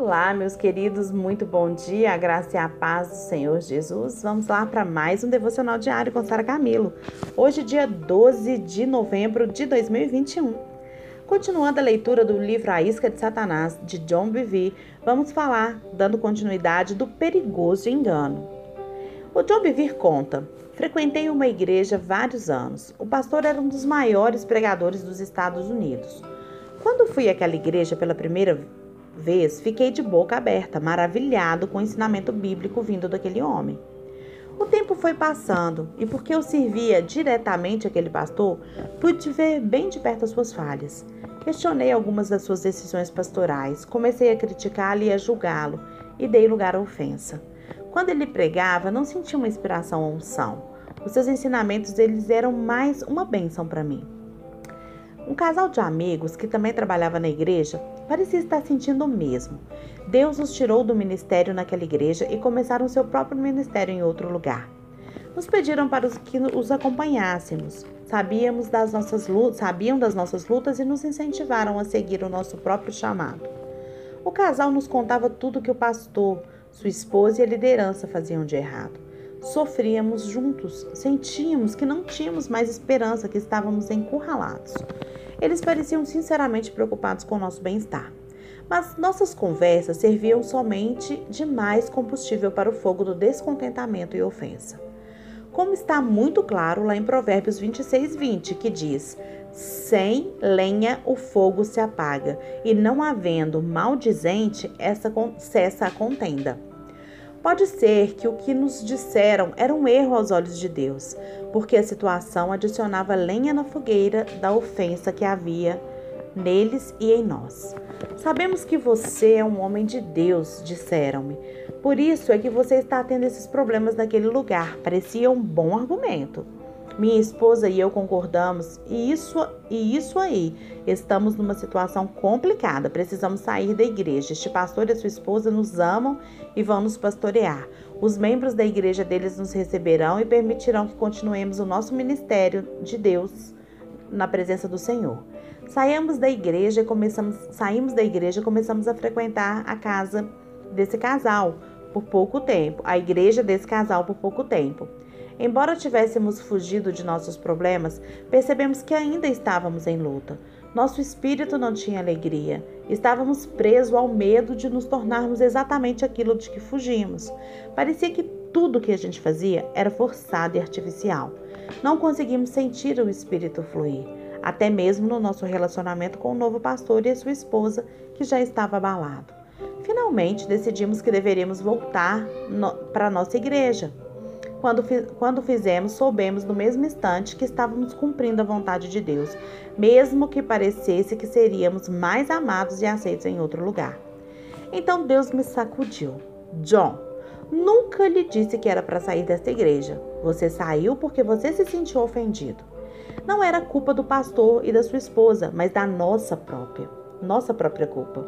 Olá, meus queridos, muito bom dia, a graça e a paz do Senhor Jesus. Vamos lá para mais um devocional diário com Sara Camilo. Hoje, dia 12 de novembro de 2021. Continuando a leitura do livro A Isca de Satanás, de John Bevere, vamos falar, dando continuidade, do perigoso engano. O John Bevere conta: Frequentei uma igreja vários anos. O pastor era um dos maiores pregadores dos Estados Unidos. Quando fui àquela igreja pela primeira vez, fiquei de boca aberta, maravilhado com o ensinamento bíblico vindo daquele homem. O tempo foi passando e, porque eu servia diretamente aquele pastor, pude ver bem de perto as suas falhas. Questionei algumas das suas decisões pastorais, comecei a criticá-lo e a julgá-lo e dei lugar à ofensa. Quando ele pregava, não sentia uma inspiração ou unção. Os seus ensinamentos eles eram mais uma bênção para mim. Um casal de amigos que também trabalhava na igreja parecia estar sentindo o mesmo. Deus os tirou do ministério naquela igreja e começaram seu próprio ministério em outro lugar. Nos pediram para que os acompanhássemos. Sabíamos das nossas lutas, sabiam das nossas lutas e nos incentivaram a seguir o nosso próprio chamado. O casal nos contava tudo que o pastor, sua esposa e a liderança faziam de errado. Sofríamos juntos, sentíamos que não tínhamos mais esperança, que estávamos encurralados. Eles pareciam sinceramente preocupados com o nosso bem-estar. Mas nossas conversas serviam somente de mais combustível para o fogo do descontentamento e ofensa. Como está muito claro lá em Provérbios 26, 20, que diz: Sem lenha o fogo se apaga, e não havendo maldizente, essa cessa a contenda. Pode ser que o que nos disseram era um erro aos olhos de Deus, porque a situação adicionava lenha na fogueira da ofensa que havia neles e em nós. Sabemos que você é um homem de Deus, disseram-me. Por isso é que você está tendo esses problemas naquele lugar. Parecia um bom argumento. Minha esposa e eu concordamos, e isso, e isso aí, estamos numa situação complicada. Precisamos sair da igreja. Este pastor e a sua esposa nos amam e vão nos pastorear. Os membros da igreja deles nos receberão e permitirão que continuemos o nosso ministério de Deus na presença do Senhor. Saímos da igreja, começamos, saímos da igreja e começamos a frequentar a casa desse casal por pouco tempo, a igreja desse casal por pouco tempo. Embora tivéssemos fugido de nossos problemas, percebemos que ainda estávamos em luta. Nosso espírito não tinha alegria. Estávamos presos ao medo de nos tornarmos exatamente aquilo de que fugimos. Parecia que tudo que a gente fazia era forçado e artificial. Não conseguimos sentir o espírito fluir, até mesmo no nosso relacionamento com o novo pastor e a sua esposa, que já estava abalado. Finalmente decidimos que deveríamos voltar para a nossa igreja. Quando, quando fizemos, soubemos no mesmo instante que estávamos cumprindo a vontade de Deus, mesmo que parecesse que seríamos mais amados e aceitos em outro lugar. Então Deus me sacudiu. John, nunca lhe disse que era para sair desta igreja. Você saiu porque você se sentiu ofendido. Não era culpa do pastor e da sua esposa, mas da nossa própria nossa própria culpa.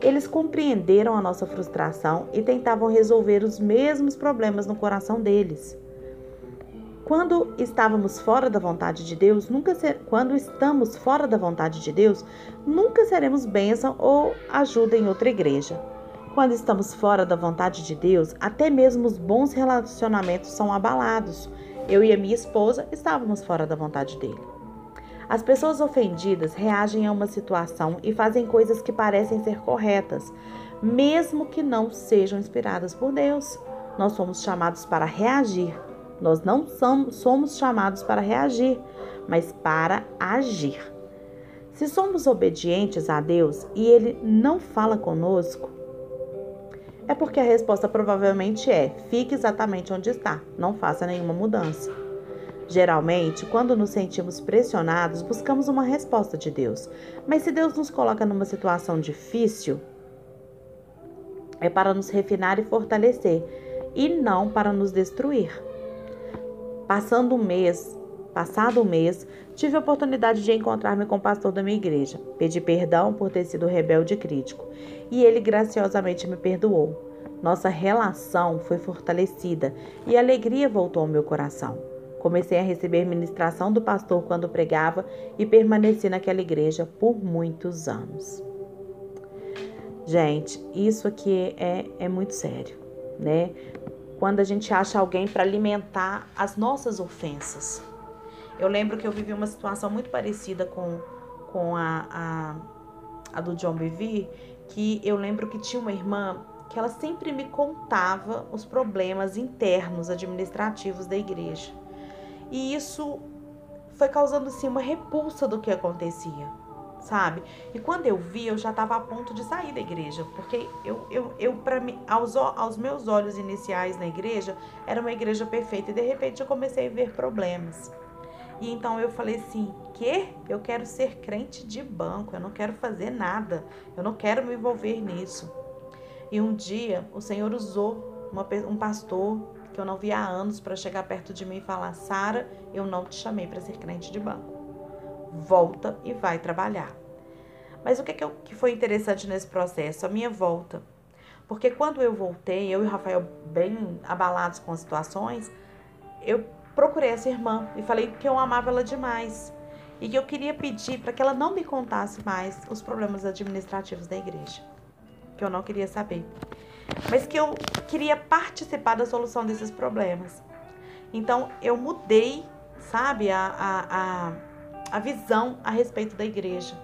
Eles compreenderam a nossa frustração e tentavam resolver os mesmos problemas no coração deles. Quando estávamos fora da vontade de Deus, nunca ser, quando estamos fora da vontade de Deus, nunca seremos bênção ou ajuda em outra igreja. Quando estamos fora da vontade de Deus, até mesmo os bons relacionamentos são abalados. Eu e a minha esposa estávamos fora da vontade dele. As pessoas ofendidas reagem a uma situação e fazem coisas que parecem ser corretas, mesmo que não sejam inspiradas por Deus. Nós somos chamados para reagir. Nós não somos chamados para reagir, mas para agir. Se somos obedientes a Deus e Ele não fala conosco, é porque a resposta provavelmente é: fique exatamente onde está, não faça nenhuma mudança. Geralmente, quando nos sentimos pressionados, buscamos uma resposta de Deus. Mas se Deus nos coloca numa situação difícil, é para nos refinar e fortalecer, e não para nos destruir. Passando um mês, passado um mês, tive a oportunidade de encontrar-me com o pastor da minha igreja. Pedi perdão por ter sido rebelde e crítico, e ele graciosamente me perdoou. Nossa relação foi fortalecida e a alegria voltou ao meu coração. Comecei a receber ministração do pastor quando pregava e permaneci naquela igreja por muitos anos. Gente, isso aqui é, é muito sério, né? Quando a gente acha alguém para alimentar as nossas ofensas. Eu lembro que eu vivi uma situação muito parecida com, com a, a, a do John Bevere, que eu lembro que tinha uma irmã que ela sempre me contava os problemas internos administrativos da igreja. E isso foi causando assim uma repulsa do que acontecia, sabe? E quando eu vi, eu já estava a ponto de sair da igreja, porque eu, eu, eu para mim, aos, aos meus olhos iniciais na igreja, era uma igreja perfeita e de repente eu comecei a ver problemas. E então eu falei assim: que eu quero ser crente de banco, eu não quero fazer nada, eu não quero me envolver nisso. E um dia o Senhor usou uma, um pastor que eu não via há anos para chegar perto de mim e falar: Sara, eu não te chamei para ser crente de banco. Volta e vai trabalhar. Mas o que, que, eu, que foi interessante nesse processo? A minha volta. Porque quando eu voltei, eu e o Rafael bem abalados com as situações, eu procurei essa irmã e falei que eu amava ela demais e que eu queria pedir para que ela não me contasse mais os problemas administrativos da igreja, que eu não queria saber mas que eu queria participar da solução desses problemas. Então eu mudei, sabe, a, a, a, a visão a respeito da igreja.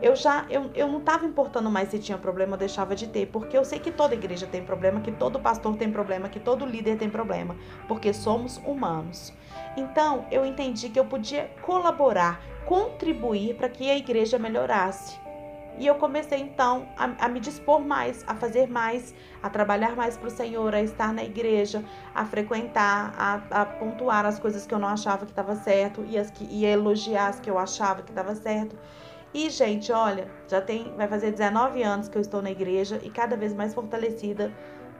Eu já eu, eu não estava importando mais se tinha problema ou deixava de ter, porque eu sei que toda igreja tem problema, que todo pastor tem problema, que todo líder tem problema, porque somos humanos. Então eu entendi que eu podia colaborar, contribuir para que a igreja melhorasse. E eu comecei então a, a, me dispor mais, a fazer mais, a trabalhar mais para o Senhor, a estar na igreja, a frequentar, a, a pontuar as coisas que eu não achava que estava certo e, as que, e elogiar as que eu achava que estava certo. E, gente, olha, já tem, vai fazer 19 anos que eu estou na igreja e cada vez mais fortalecida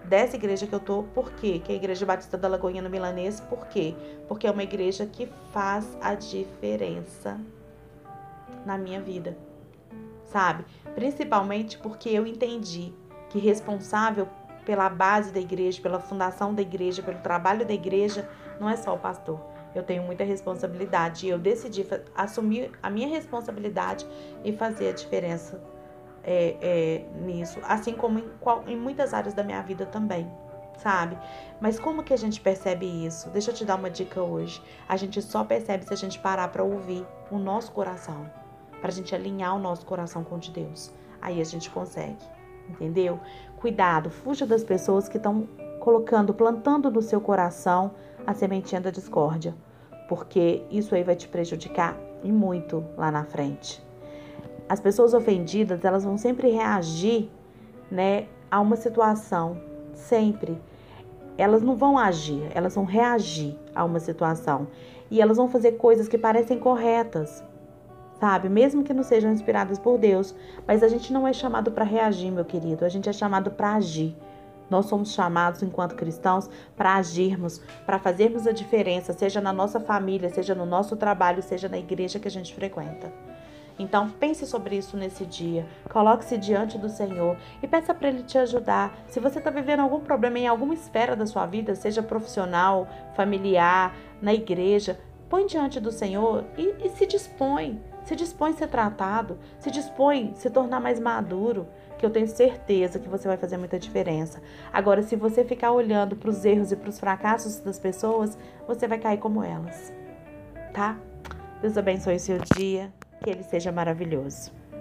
dessa igreja que eu tô. Por quê? Que é a Igreja Batista da Lagoinha no Milanês. Por quê? Porque é uma igreja que faz a diferença na minha vida sabe? Principalmente porque eu entendi que responsável pela base da igreja, pela fundação da igreja, pelo trabalho da igreja, não é só o pastor. Eu tenho muita responsabilidade e eu decidi assumir a minha responsabilidade e fazer a diferença é, é, nisso, assim como em, em muitas áreas da minha vida também sabe? Mas como que a gente percebe isso? Deixa eu te dar uma dica hoje. A gente só percebe se a gente parar para ouvir o nosso coração para a gente alinhar o nosso coração com o de Deus. Aí a gente consegue, entendeu? Cuidado, fuja das pessoas que estão colocando, plantando no seu coração a sementinha da discórdia, porque isso aí vai te prejudicar e muito lá na frente. As pessoas ofendidas, elas vão sempre reagir, né, a uma situação, sempre. Elas não vão agir, elas vão reagir a uma situação. E elas vão fazer coisas que parecem corretas, sabe? Mesmo que não sejam inspiradas por Deus, mas a gente não é chamado para reagir, meu querido, a gente é chamado para agir. Nós somos chamados, enquanto cristãos, para agirmos, para fazermos a diferença, seja na nossa família, seja no nosso trabalho, seja na igreja que a gente frequenta. Então, pense sobre isso nesse dia. Coloque-se diante do Senhor e peça para Ele te ajudar. Se você está vivendo algum problema em alguma esfera da sua vida, seja profissional, familiar, na igreja, põe diante do Senhor e, e se dispõe. Se dispõe a ser tratado, se dispõe a se tornar mais maduro, que eu tenho certeza que você vai fazer muita diferença. Agora, se você ficar olhando para os erros e para os fracassos das pessoas, você vai cair como elas, tá? Deus abençoe o seu dia, que ele seja maravilhoso.